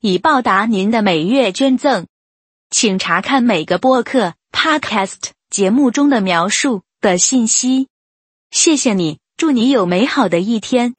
以报答您的每月捐赠，请查看每个播客 （podcast） 节目中的描述的信息。谢谢你，祝你有美好的一天。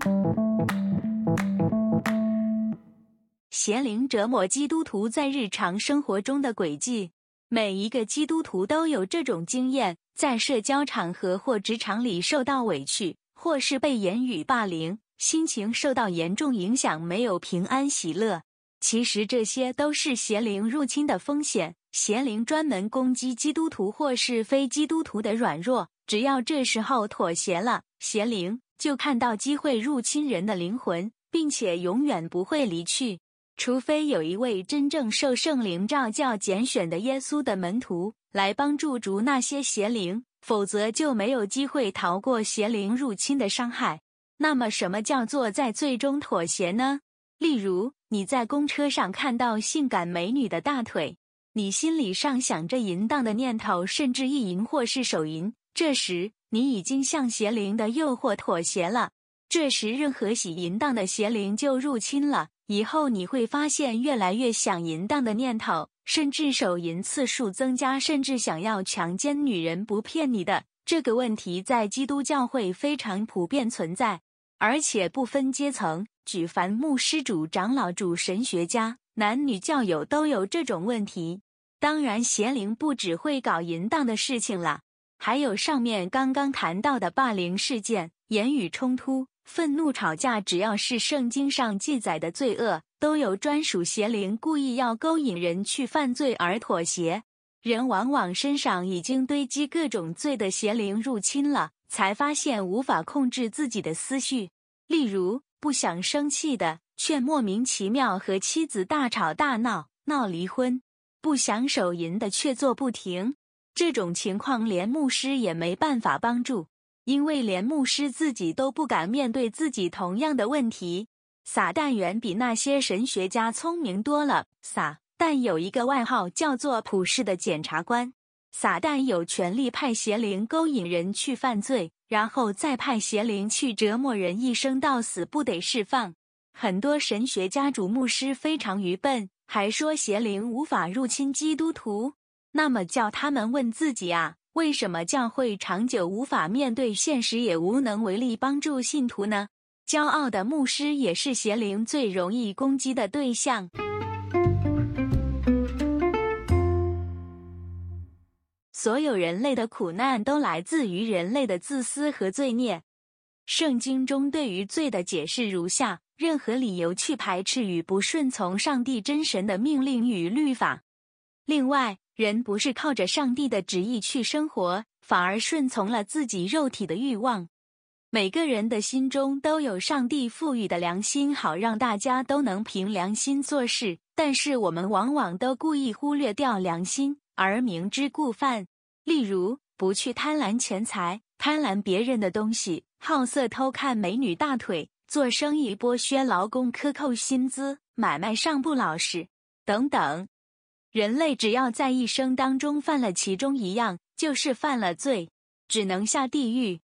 邪灵折磨基督徒在日常生活中的轨迹，每一个基督徒都有这种经验：在社交场合或职场里受到委屈，或是被言语霸凌，心情受到严重影响，没有平安喜乐。其实这些都是邪灵入侵的风险。邪灵专门攻击基督徒或是非基督徒的软弱，只要这时候妥协了，邪灵就看到机会入侵人的灵魂，并且永远不会离去。除非有一位真正受圣灵召教、拣选的耶稣的门徒来帮助逐那些邪灵，否则就没有机会逃过邪灵入侵的伤害。那么，什么叫做在最终妥协呢？例如，你在公车上看到性感美女的大腿，你心里上想着淫荡的念头，甚至意淫或是手淫。这时，你已经向邪灵的诱惑妥协了。这时，任何喜淫荡的邪灵就入侵了。以后你会发现，越来越想淫荡的念头，甚至手淫次数增加，甚至想要强奸女人。不骗你的，这个问题在基督教会非常普遍存在，而且不分阶层。举凡牧师、主长老、主神学家、男女教友都有这种问题。当然，邪灵不只会搞淫荡的事情了，还有上面刚刚谈到的霸凌事件、言语冲突、愤怒吵架，只要是圣经上记载的罪恶，都有专属邪灵故意要勾引人去犯罪而妥协。人往往身上已经堆积各种罪的邪灵入侵了，才发现无法控制自己的思绪，例如。不想生气的，却莫名其妙和妻子大吵大闹，闹离婚；不想手淫的，却做不停。这种情况连牧师也没办法帮助，因为连牧师自己都不敢面对自己同样的问题。撒旦远比那些神学家聪明多了。撒旦有一个外号叫做“普世的检察官”。撒旦有权利派邪灵勾引人去犯罪。然后再派邪灵去折磨人，一生到死不得释放。很多神学家主牧师非常愚笨，还说邪灵无法入侵基督徒。那么叫他们问自己啊，为什么教会长久无法面对现实，也无能为力帮助信徒呢？骄傲的牧师也是邪灵最容易攻击的对象。所有人类的苦难都来自于人类的自私和罪孽。圣经中对于罪的解释如下：任何理由去排斥与不顺从上帝真神的命令与律法。另外，人不是靠着上帝的旨意去生活，反而顺从了自己肉体的欲望。每个人的心中都有上帝赋予的良心，好让大家都能凭良心做事。但是我们往往都故意忽略掉良心。而明知故犯，例如不去贪婪钱财、贪婪别人的东西、好色偷看美女大腿、做生意剥削劳工、克扣薪资、买卖上不老实等等。人类只要在一生当中犯了其中一样，就是犯了罪，只能下地狱。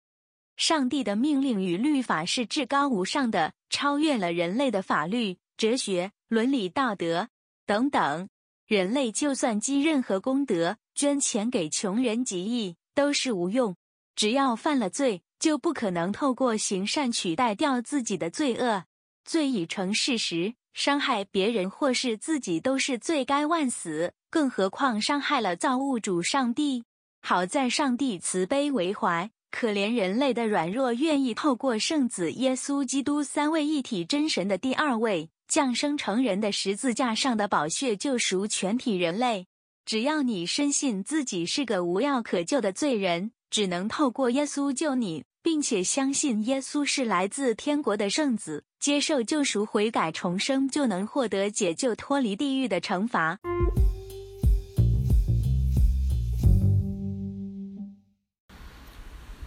上帝的命令与律法是至高无上的，超越了人类的法律、哲学、伦理道德等等。人类就算积任何功德，捐钱给穷人极义，都是无用。只要犯了罪，就不可能透过行善取代掉自己的罪恶。罪已成事实，伤害别人或是自己都是罪该万死，更何况伤害了造物主上帝。好在上帝慈悲为怀，可怜人类的软弱，愿意透过圣子耶稣基督三位一体真神的第二位。降生成人的十字架上的宝血救赎全体人类。只要你深信自己是个无药可救的罪人，只能透过耶稣救你，并且相信耶稣是来自天国的圣子，接受救赎、悔改、重生，就能获得解救、脱离地狱的惩罚。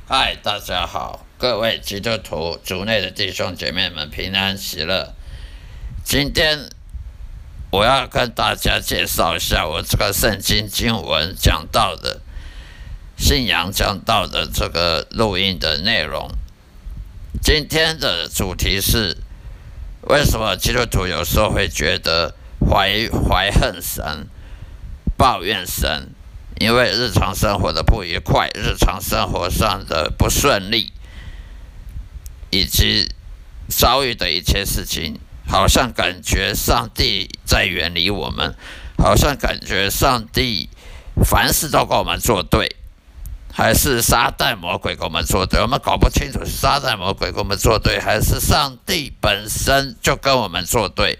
嗨，大家好，各位基督徒族内的弟兄姐妹们，平安喜乐。今天我要跟大家介绍一下我这个圣经经文讲到的信仰讲到的这个录音的内容。今天的主题是为什么基督徒有时候会觉得怀怀恨神、抱怨神？因为日常生活的不愉快，日常生活上的不顺利，以及遭遇的一切事情，好像感觉上帝在远离我们，好像感觉上帝凡事都跟我们作对，还是撒旦魔鬼跟我们作对？我们搞不清楚是撒旦魔鬼跟我们作对，还是上帝本身就跟我们作对？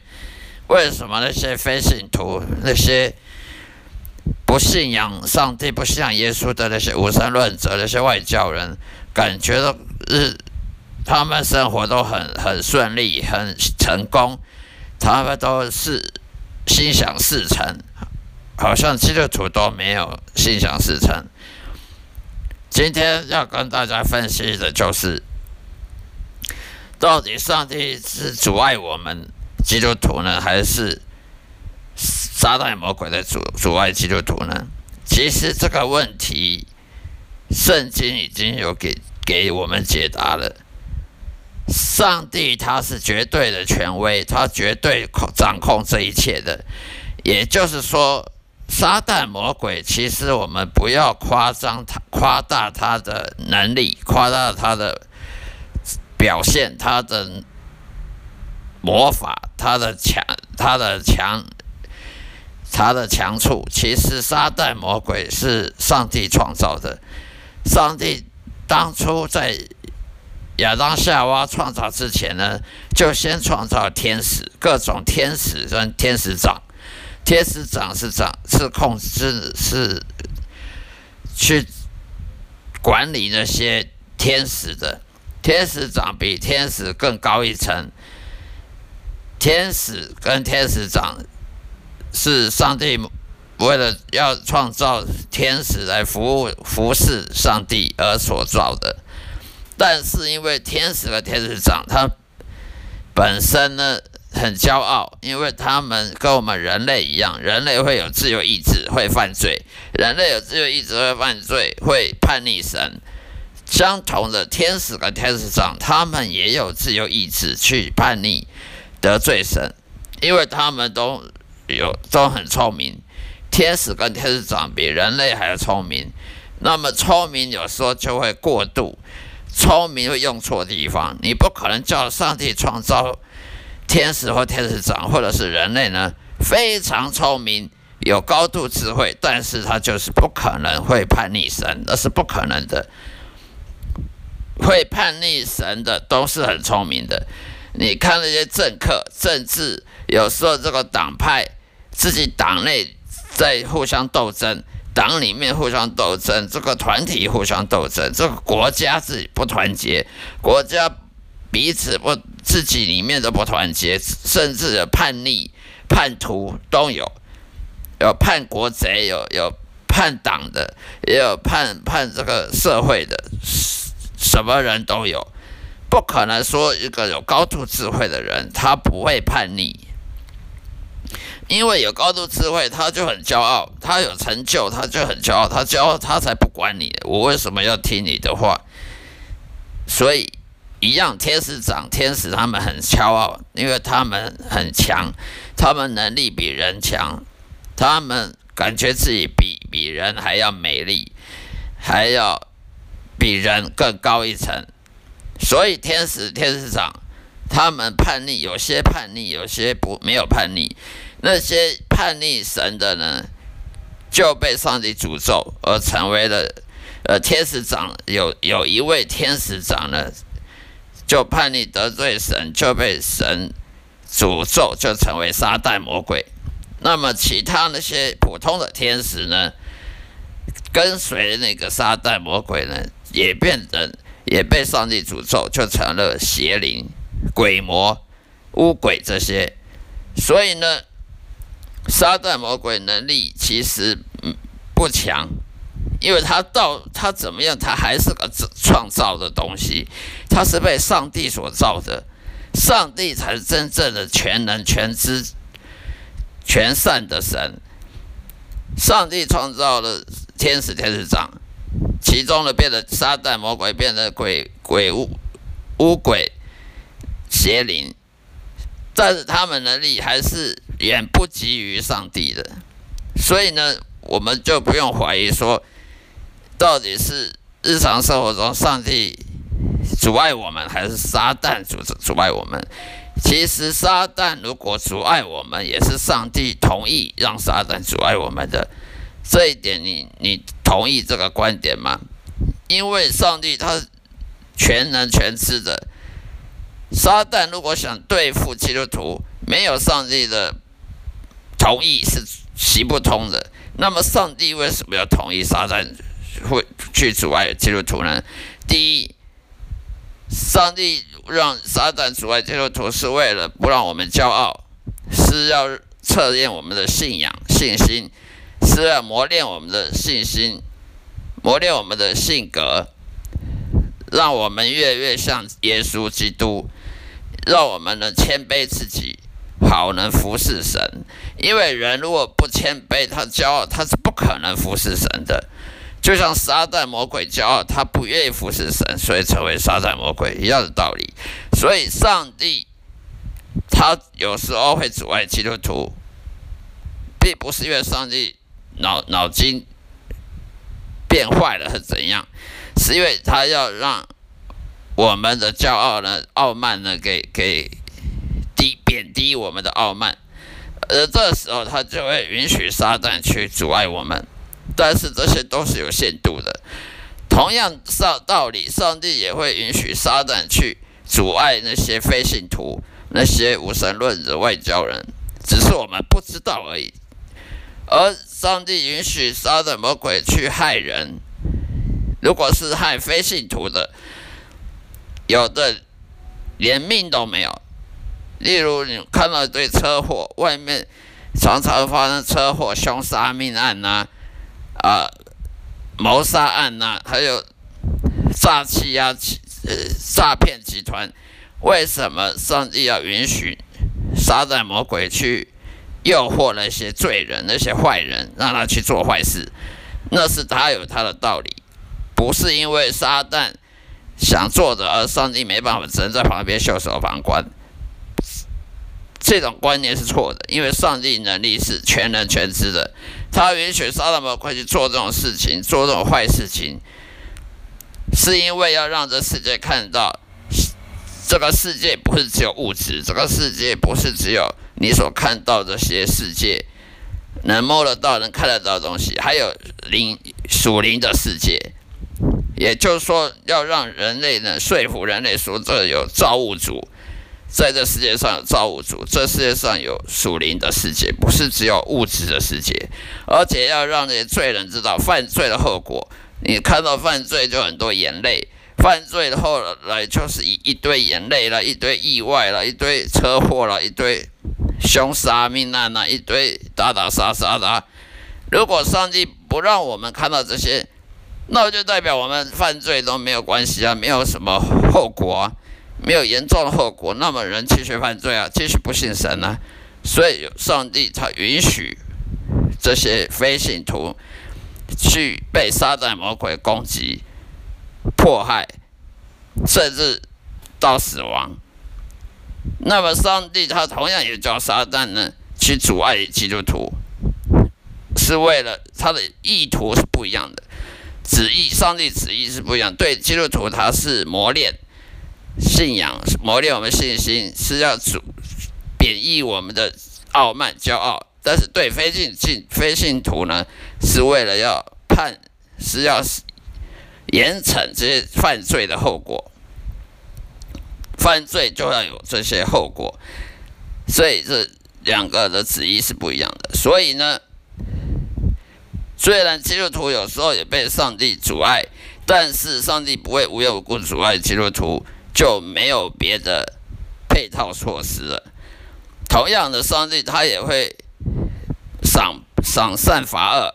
为什么那些非信徒那些？不信仰上帝、不信仰耶稣的那些无神论者、那些外教人，感觉到日他们生活都很很顺利、很成功，他们都是心想事成，好像基督徒都没有心想事成。今天要跟大家分析的就是，到底上帝是阻碍我们基督徒呢，还是？撒旦魔鬼的阻阻碍基督徒呢？其实这个问题，圣经已经有给给我们解答了。上帝他是绝对的权威，他绝对控掌控这一切的。也就是说，撒旦魔鬼其实我们不要夸张他、夸大他的能力，夸大他的表现，他的魔法，他的强，他的强。他的强处，其实撒旦魔鬼是上帝创造的。上帝当初在亚当夏娃创造之前呢，就先创造天使，各种天使跟天使长。天使长是长是控制是去管理那些天使的。天使长比天使更高一层。天使跟天使长。是上帝为了要创造天使来服务服侍上帝而所造的，但是因为天使和天使长他本身呢很骄傲，因为他们跟我们人类一样，人类会有自由意志，会犯罪；人类有自由意志会犯罪，会叛逆神。相同的，天使和天使长他们也有自由意志去叛逆得罪神，因为他们都。有都很聪明，天使跟天使长比人类还要聪明。那么聪明有时候就会过度，聪明会用错地方。你不可能叫上帝创造天使或天使长或者是人类呢？非常聪明，有高度智慧，但是他就是不可能会叛逆神，那是不可能的。会叛逆神的都是很聪明的。你看那些政客、政治，有时候这个党派。自己党内在互相斗争，党里面互相斗争，这个团体互相斗争，这个国家自己不团结，国家彼此不自己里面都不团结，甚至有叛逆、叛徒都有，有叛国贼，有有叛党的，也有叛叛这个社会的，什么人都有，不可能说一个有高度智慧的人他不会叛逆。因为有高度智慧，他就很骄傲；他有成就，他就很骄傲。他骄傲，他才不管你。我为什么要听你的话？所以，一样，天使长，天使他们很骄傲，因为他们很强，他们能力比人强，他们感觉自己比比人还要美丽，还要比人更高一层。所以，天使、天使长他们叛逆，有些叛逆，有些不没有叛逆。那些叛逆神的呢，就被上帝诅咒，而成为了呃天使长。有有一位天使长呢，就叛逆得罪神，就被神诅咒，就成为撒旦魔鬼。那么其他那些普通的天使呢，跟随那个撒旦魔鬼呢，也变成也被上帝诅咒，就成了邪灵、鬼魔、巫鬼这些。所以呢，撒旦魔鬼能力其实不强，因为他到他怎么样，他还是个创造的东西，他是被上帝所造的，上帝才是真正的全能、全知、全善的神。上帝创造了天使、天使长。其中的变得撒旦魔鬼，变得鬼鬼巫巫鬼邪灵，但是他们能力还是远不及于上帝的，所以呢，我们就不用怀疑说，到底是日常生活中上帝阻碍我们，还是撒旦阻阻碍我们？其实撒旦如果阻碍我们，也是上帝同意让撒旦阻碍我们的。这一点，你你同意这个观点吗？因为上帝他全能全知的，撒旦如果想对付基督徒，没有上帝的同意是行不通的。那么，上帝为什么要同意撒旦会去阻碍基督徒呢？第一，上帝让撒旦阻碍基督徒，是为了不让我们骄傲，是要测验我们的信仰信心。是要磨练我们的信心，磨练我们的性格，让我们越越像耶稣基督，让我们能谦卑自己，好能服侍神。因为人如果不谦卑，他骄傲，他是不可能服侍神的。就像撒旦魔鬼骄傲，他不愿意服侍神，所以成为撒旦魔鬼一样的道理。所以上帝他有时候会阻碍基督徒，并不是因为上帝。脑脑筋变坏了是怎样？是因为他要让我们的骄傲呢、傲慢呢，给给低贬低我们的傲慢，而这时候他就会允许撒旦去阻碍我们。但是这些都是有限度的。同样上道理，上帝也会允许撒旦去阻碍那些非信徒、那些无神论的外交人，只是我们不知道而已。而上帝允许杀的魔鬼去害人，如果是害非信徒的，有的连命都没有。例如，你看到一堆车祸，外面常常发生车祸、凶杀、命案呐，啊，谋杀案呐，还有诈欺啊、呃诈骗集团，为什么上帝要允许撒旦魔鬼去？诱惑那些罪人、那些坏人，让他去做坏事，那是他有他的道理，不是因为撒旦想做的，而上帝没办法，只能在旁边袖手旁观。这种观念是错的，因为上帝能力是全能全知的，他允许撒旦魔鬼去做这种事情、做这种坏事情，是因为要让这世界看到，这个世界不是只有物质，这个世界不是只有。你所看到这些世界，能摸得到、能看得到的东西，还有灵属灵的世界，也就是说，要让人类呢说服人类说，这有造物主，在这世界上有造物主，这世界上有属灵的世界，不是只有物质的世界，而且要让那些罪人知道犯罪的后果。你看到犯罪就很多眼泪。犯罪的后来就是一一堆眼泪了，一堆意外了，一堆车祸了，一堆凶杀命案了，一堆打打杀杀的。如果上帝不让我们看到这些，那就代表我们犯罪都没有关系啊，没有什么后果啊，没有严重的后果，那么人继续犯罪啊，继续不信神啊。所以上帝才允许这些非信徒去被撒旦魔鬼攻击。迫害，甚至到死亡。那么，上帝他同样也叫撒旦呢，去阻碍基督徒，是为了他的意图是不一样的，旨意，上帝旨意是不一样。对基督徒，他是磨练信仰，磨练我们信心，是要主贬义我们的傲慢、骄傲；但是对非信信非信徒呢，是为了要判，是要。严惩这些犯罪的后果，犯罪就要有这些后果，所以这两个的旨意是不一样的。所以呢，虽然基督徒有时候也被上帝阻碍，但是上帝不会无缘无故阻碍基督徒，就没有别的配套措施了。同样的，上帝他也会赏赏善罚恶，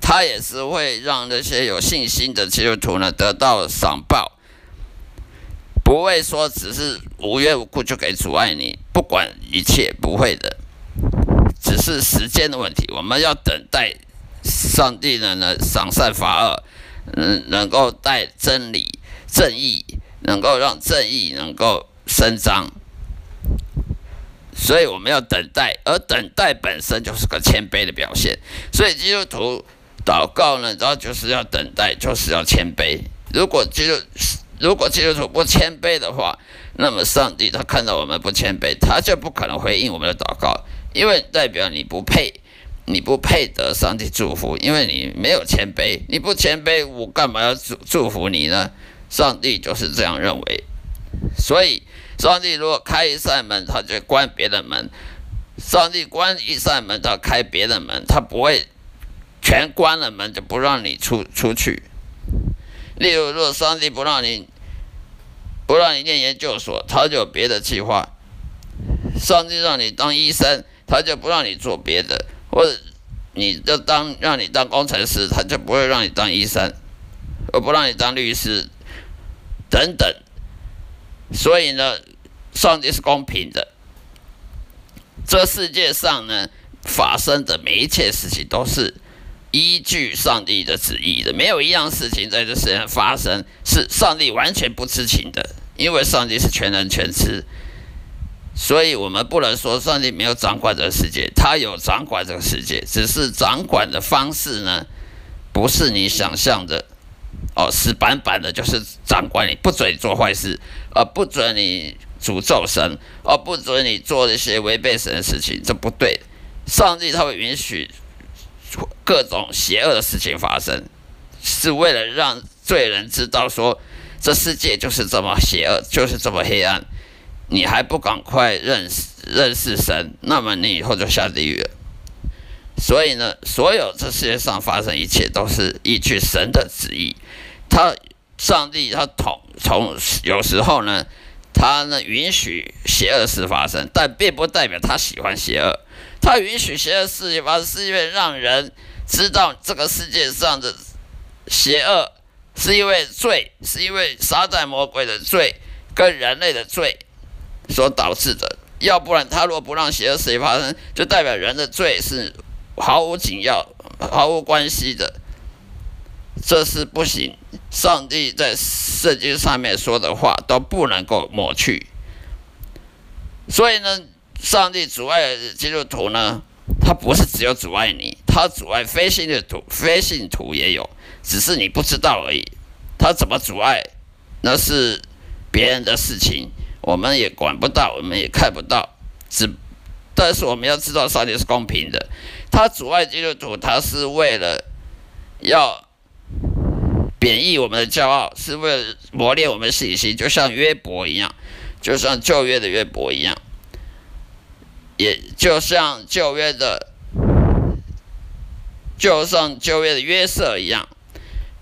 他也是会让那些有信心的基督徒呢得到赏报，不会说只是无缘无故就可以阻碍你，不管一切不会的，只是时间的问题。我们要等待上帝呢呢赏善罚恶，嗯，能够带真理正义，能够让正义能够伸张。所以我们要等待，而等待本身就是个谦卑的表现。所以基督徒祷告呢，然后就是要等待，就是要谦卑。如果基督如果基督徒不谦卑的话，那么上帝他看到我们不谦卑，他就不可能回应我们的祷告，因为代表你不配，你不配得上帝祝福，因为你没有谦卑。你不谦卑，我干嘛要祝祝福你呢？上帝就是这样认为，所以。上帝如果开一扇门，他就关别的门；上帝关一扇门，他开别的门，他不会全关了门就不让你出出去。例如，如果上帝不让你不让你念研究所，他就有别的计划；上帝让你当医生，他就不让你做别的；或者你就当让你当工程师，他就不会让你当医生，而不让你当律师。等等。所以呢，上帝是公平的。这世界上呢，发生的每一切事情都是依据上帝的旨意的，没有一样事情在这世界上发生是上帝完全不知情的，因为上帝是全能全知。所以我们不能说上帝没有掌管这个世界，他有掌管这个世界，只是掌管的方式呢，不是你想象的。哦，死板板的，就是长官你不准你做坏事，呃，不准你诅咒神，哦，不准你做一些违背神的事情，这不对。上帝他会允许各种邪恶的事情发生，是为了让罪人知道说，这世界就是这么邪恶，就是这么黑暗。你还不赶快认识认识神，那么你以后就下地狱了。所以呢，所有这世界上发生一切，都是依据神的旨意。他上帝他统从有时候呢，他呢允许邪恶事发生，但并不代表他喜欢邪恶。他允许邪恶事情发生，是因为让人知道这个世界上的邪恶是因为罪，是因为撒旦魔鬼的罪跟人类的罪所导致的。要不然，他若不让邪恶事情发生，就代表人的罪是毫无紧要、毫无关系的。这是不行。上帝在圣经上面说的话都不能够抹去。所以呢，上帝阻碍基督徒呢，他不是只有阻碍你，他阻碍非信的徒，非信徒也有，只是你不知道而已。他怎么阻碍，那是别人的事情，我们也管不到，我们也看不到。只，但是我们要知道，上帝是公平的。他阻碍基督徒，他是为了要。贬义我们的骄傲，是为了磨练我们的信心，就像约伯一样，就像旧约的约伯一样，也就像旧约的，就像旧约的约瑟一样，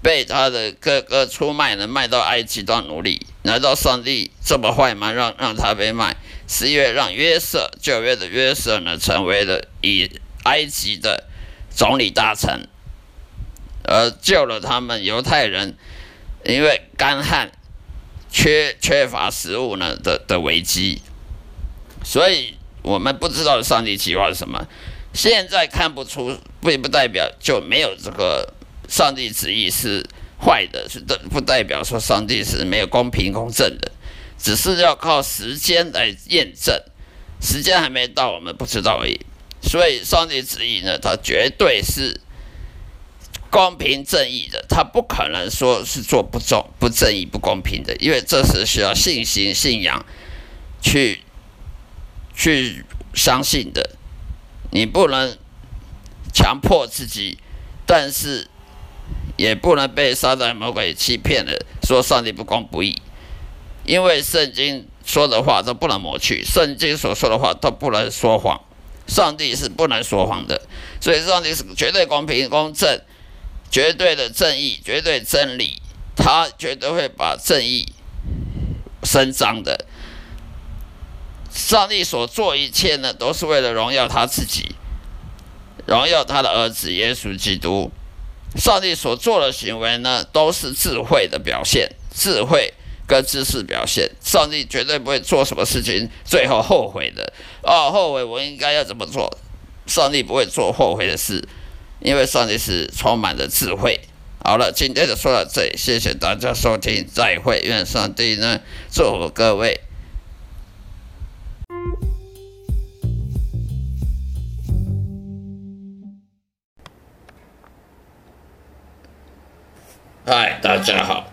被他的哥哥出卖了，卖到埃及当奴隶。难道上帝这么坏吗？让让他被卖，是因为让约瑟旧约的约瑟呢，成为了以埃及的总理大臣。而救了他们犹太人，因为干旱、缺缺乏食物呢的的危机，所以我们不知道上帝计划是什么。现在看不出，并不代表就没有这个上帝旨意是坏的，是的，不代表说上帝是没有公平公正的，只是要靠时间来验证。时间还没到，我们不知道而已。所以上帝旨意呢，它绝对是。公平正义的，他不可能说是做不正、不正义、不公平的，因为这是需要信心、信仰去去相信的。你不能强迫自己，但是也不能被撒旦魔鬼欺骗了，说上帝不公不义。因为圣经说的话都不能抹去，圣经所说的话都不能说谎。上帝是不能说谎的，所以上帝是绝对公平公正。绝对的正义，绝对真理，他绝对会把正义伸张的。上帝所做一切呢，都是为了荣耀他自己，荣耀他的儿子耶稣基督。上帝所做的行为呢，都是智慧的表现，智慧跟知识表现。上帝绝对不会做什么事情最后后悔的。哦，后悔我应该要怎么做？上帝不会做后悔的事，因为上帝是充满了智慧。好了，今天就说到这里，谢谢大家收听，再会。愿上帝呢祝福各位。嗨，大家好。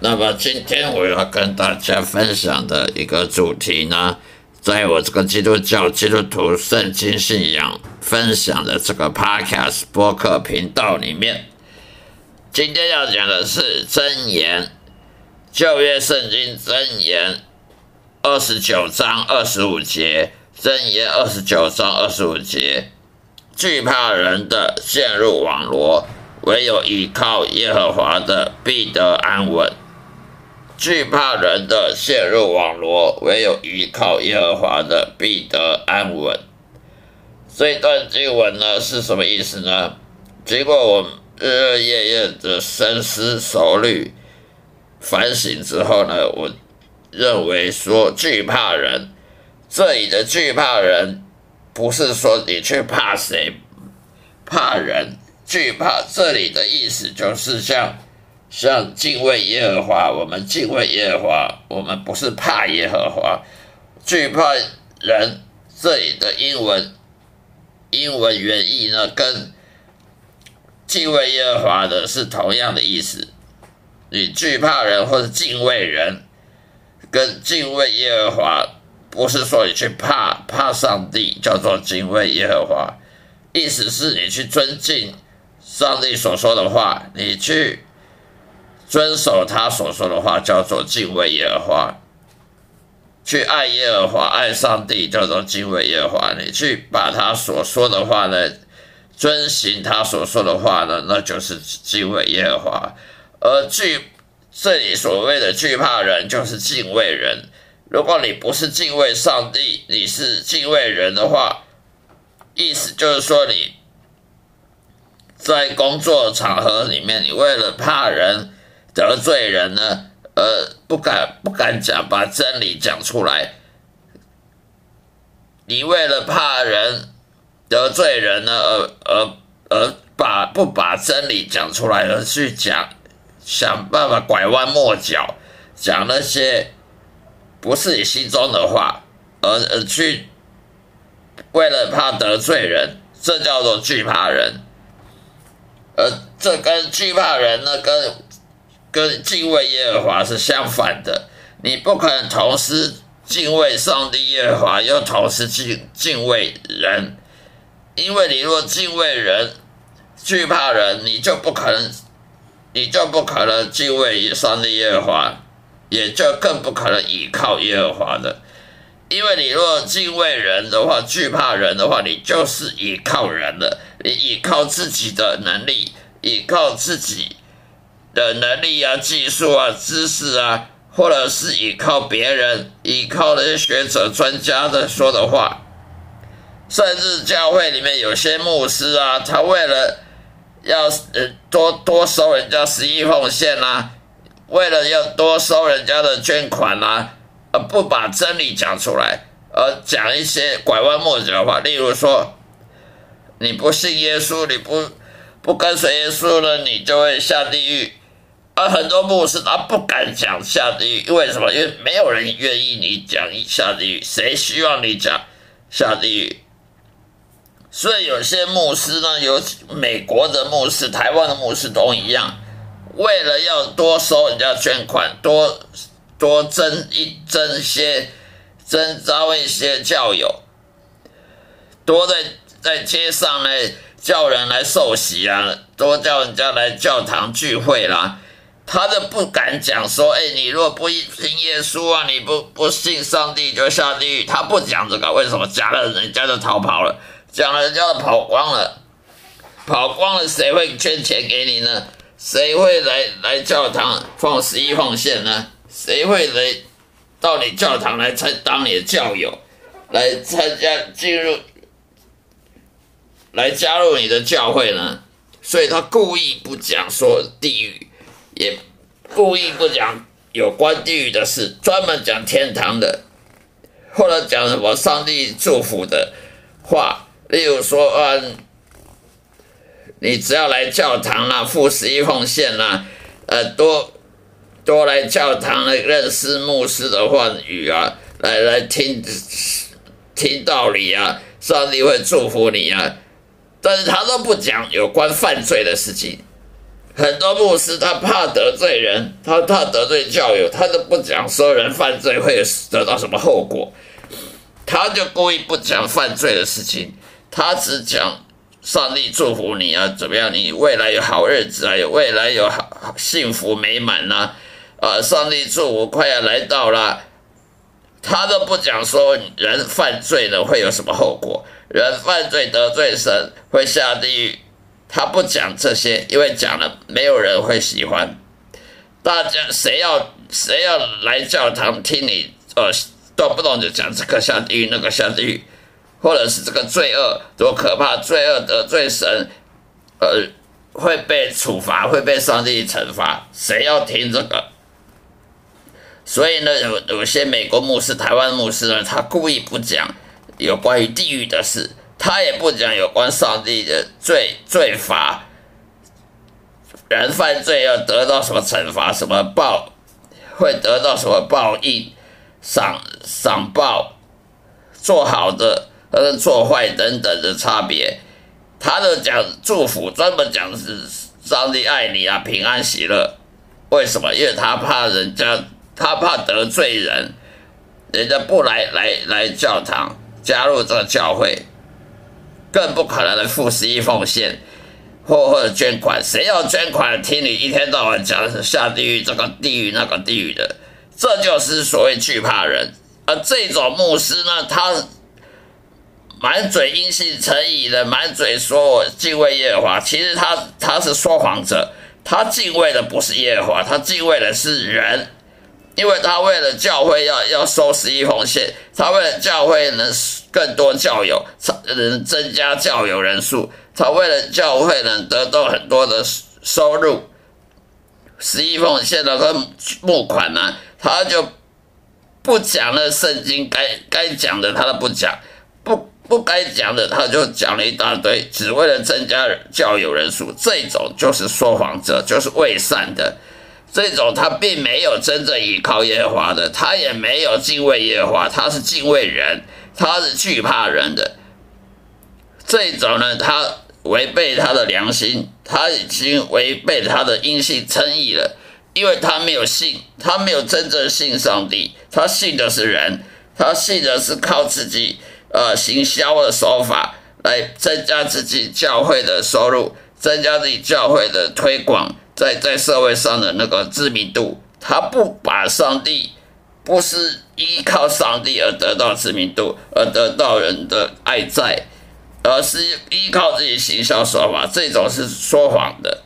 那么今天我要跟大家分享的一个主题呢，在我这个基督教基督徒圣经信仰分享的这个 Podcast 播客频道里面，今天要讲的是真言，旧约圣经真言二十九章二十五节，真言二十九章二十五节，惧怕人的陷入网罗。唯有依靠耶和华的必得安稳，惧怕人的陷入网罗；唯有依靠耶和华的必得安稳。这一段经文呢是什么意思呢？经过我日日夜夜的深思熟虑、反省之后呢，我认为说惧怕人，这里的惧怕人，不是说你去怕谁，怕人。惧怕这里的意思就是像像敬畏耶和华，我们敬畏耶和华，我们不是怕耶和华。惧怕人这里的英文英文原意呢，跟敬畏耶和华的是同样的意思。你惧怕人或者敬畏人，跟敬畏耶和华不是说你去怕怕上帝，叫做敬畏耶和华，意思是你去尊敬。上帝所说的话，你去遵守他所说的话，叫做敬畏耶和华；去爱耶和华、爱上帝，叫做敬畏耶和华。你去把他所说的话呢，遵行他所说的话呢，那就是敬畏耶和华。而惧这里所谓的惧怕人，就是敬畏人。如果你不是敬畏上帝，你是敬畏人的话，意思就是说你。在工作场合里面，你为了怕人得罪人呢，呃，不敢不敢讲把真理讲出来。你为了怕人得罪人呢，而而而把不把真理讲出来，而去讲想办法拐弯抹角，讲那些不是你心中的话，而而去为了怕得罪人，这叫做惧怕人。而这跟惧怕人呢，跟跟敬畏耶和华是相反的。你不可能同时敬畏上帝耶和华，又同时敬敬畏人，因为你若敬畏人，惧怕人，你就不可能，你就不可能敬畏上帝耶和华，也就更不可能依靠耶和华的。因为你若敬畏人的话，惧怕人的话，你就是依靠人了。你依靠自己的能力，依靠自己的能力啊、技术啊、知识啊，或者是依靠别人，依靠那些学者、专家的说的话，甚至教会里面有些牧师啊，他为了要呃多多收人家十一奉献呐，为了要多收人家的捐款呐。而不把真理讲出来，而讲一些拐弯抹角的话，例如说，你不信耶稣，你不不跟随耶稣了，你就会下地狱。很多牧师他不敢讲下地狱，为什么？因为没有人愿意你讲下地狱，谁希望你讲下地狱？所以有些牧师呢，有美国的牧师、台湾的牧师都一样，为了要多收人家捐款，多。多增一增些，增招一些教友，多在在街上呢叫人来受洗啊，多叫人家来教堂聚会啦。他都不敢讲说，哎，你若不信耶稣啊，你不不信上帝就下地狱。他不讲这个，为什么？讲了人家就逃跑了，讲了人家就跑光了，跑光了谁会捐钱给你呢？谁会来来教堂奉十一奉献呢？谁会来到你教堂来参当你的教友，来参加进入来加入你的教会呢？所以他故意不讲说地狱，也故意不讲有关地狱的事，专门讲天堂的，或者讲什么上帝祝福的话，例如说，嗯，你只要来教堂啦，付十一奉献啦，呃，多多来教堂来认识牧师的话语啊，来来听听道理啊，上帝会祝福你啊。但是他都不讲有关犯罪的事情，很多牧师他怕得罪人，他怕得罪教友，他都不讲说人犯罪会得到什么后果，他就故意不讲犯罪的事情，他只讲上帝祝福你啊，怎么样，你未来有好日子啊，有未来有好幸福美满呐，啊，上帝祝福快要来到了，他都不讲说人犯罪了会有什么后果。人犯罪得罪神会下地狱，他不讲这些，因为讲了没有人会喜欢。大家谁要谁要来教堂听你，呃，动不动就讲这个下地狱，那个下地狱，或者是这个罪恶多可怕，罪恶得罪神，呃，会被处罚，会被上帝惩罚。谁要听这个？所以呢，有有些美国牧师、台湾牧师呢，他故意不讲。有关于地狱的事，他也不讲有关上帝的罪罪罚，人犯罪要得到什么惩罚，什么报，会得到什么报应，赏赏报，做好的和做坏等等的差别，他都讲祝福，专门讲是上帝爱你啊，平安喜乐。为什么？因为他怕人家，他怕得罪人，人家不来来来教堂。加入这个教会，更不可能的付十一奉献，或或者捐款。谁要捐款，听你一天到晚讲是下地狱这个地狱那个地狱的，这就是所谓惧怕人。而这种牧师呢，他满嘴阴信成疑的，满嘴说我敬畏耶和华，其实他他是说谎者，他敬畏的不是耶和华，他敬畏的是人。因为他为了教会要要收十一奉献，他为了教会能更多教友，能增加教友人数，他为了教会能得到很多的收入，十一奉献的跟募款呢，他就不讲了圣经该该讲的他都不讲，不不该讲的他就讲了一大堆，只为了增加教友人数，这种就是说谎者，就是伪善的。这种他并没有真正依靠耶和华的，他也没有敬畏耶和华，他是敬畏人，他是惧怕人的。这种呢，他违背他的良心，他已经违背他的阴性称义了，因为他没有信，他没有真正信上帝，他信的是人，他信的是靠自己呃行销的手法来增加自己教会的收入，增加自己教会的推广。在在社会上的那个知名度，他不把上帝不是依靠上帝而得到知名度，而得到人的爱在，而是依靠自己行销手法，这种是说谎的。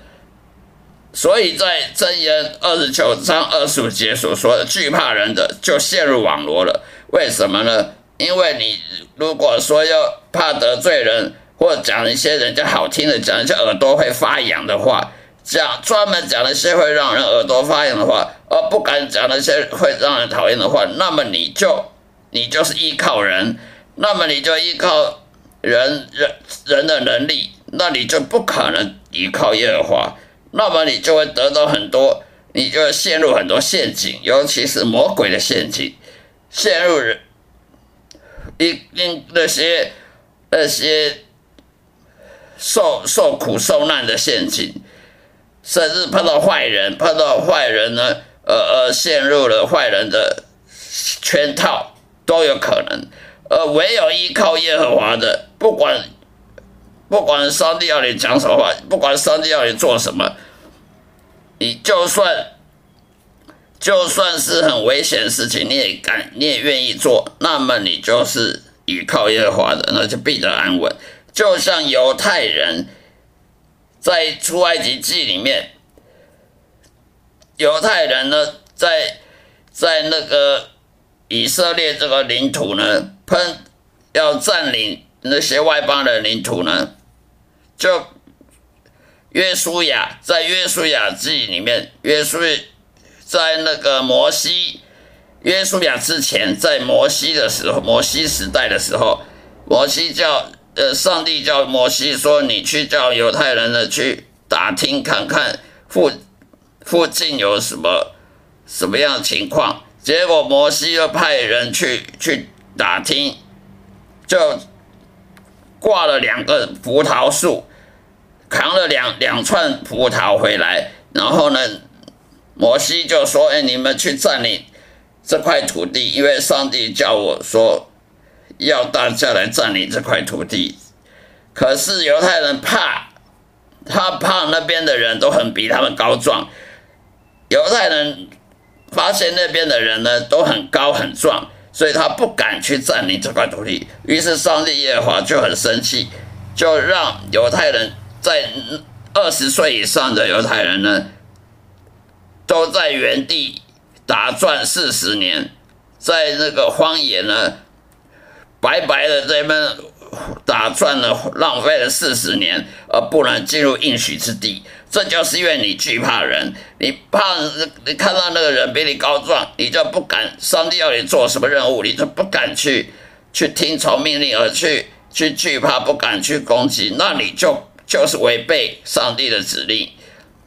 所以在箴言二十九章二十五节所说的惧怕人的，就陷入网罗了。为什么呢？因为你如果说要怕得罪人，或讲一些人家好听的，讲一些耳朵会发痒的话。讲专门讲那些会让人耳朵发痒的话，而不敢讲那些会让人讨厌的话，那么你就你就是依靠人，那么你就依靠人人人的能力，那你就不可能依靠耶和华，那么你就会得到很多，你就会陷入很多陷阱，尤其是魔鬼的陷阱，陷入人一因那些那些受受苦受难的陷阱。甚至碰到坏人，碰到坏人呢，呃呃，陷入了坏人的圈套都有可能。而唯有依靠耶和华的，不管不管上帝要你讲什么话，不管上帝要你做什么，你就算就算是很危险的事情，你也敢，你也愿意做，那么你就是依靠耶和华的，那就必得安稳。就像犹太人。在出埃及记里面，犹太人呢，在在那个以色列这个领土呢，喷要占领那些外邦的领土呢，就约书亚在约书亚记里面，约书在那个摩西约书亚之前，在摩西的时候，摩西时代的时候，摩西叫呃，上帝叫摩西说，你去叫犹太人呢去打听看看附附近有什么什么样的情况。结果摩西又派人去去打听，就挂了两个葡萄树，扛了两两串葡萄回来，然后呢，摩西就说：“哎，你们去占领这块土地，因为上帝叫我说要大家来占领这块土地。”可是犹太人怕，他怕那边的人都很比他们高壮，犹太人。发现那边的人呢都很高很壮，所以他不敢去占领这块土地。于是上帝耶和华就很生气，就让犹太人在二十岁以上的犹太人呢，都在原地打转四十年，在那个荒野呢，白白的这边打转了，浪费了四十年，而不能进入应许之地。这就是因为你惧怕人，你怕你看到那个人比你高壮，你就不敢。上帝要你做什么任务，你就不敢去去听从命令，而去去惧怕，不敢去攻击，那你就就是违背上帝的指令。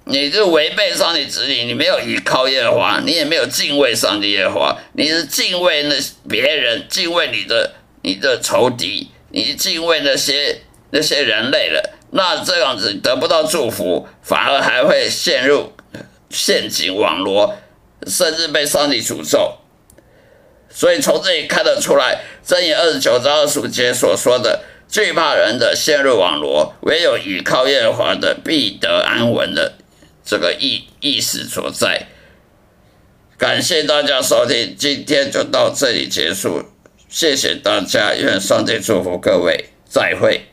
你就违背上帝指令，你没有倚靠耶和华，你也没有敬畏上帝耶和华，你是敬畏那别人，敬畏你的你的仇敌，你敬畏那些那些人类了。那这样子得不到祝福，反而还会陷入陷阱网罗，甚至被上帝诅咒。所以从这里看得出来，箴言二十九章二十五节所说的“惧怕人的陷入网罗，唯有倚靠耶和华的必得安稳”的这个意意思所在。感谢大家收听，今天就到这里结束，谢谢大家，愿上帝祝福各位，再会。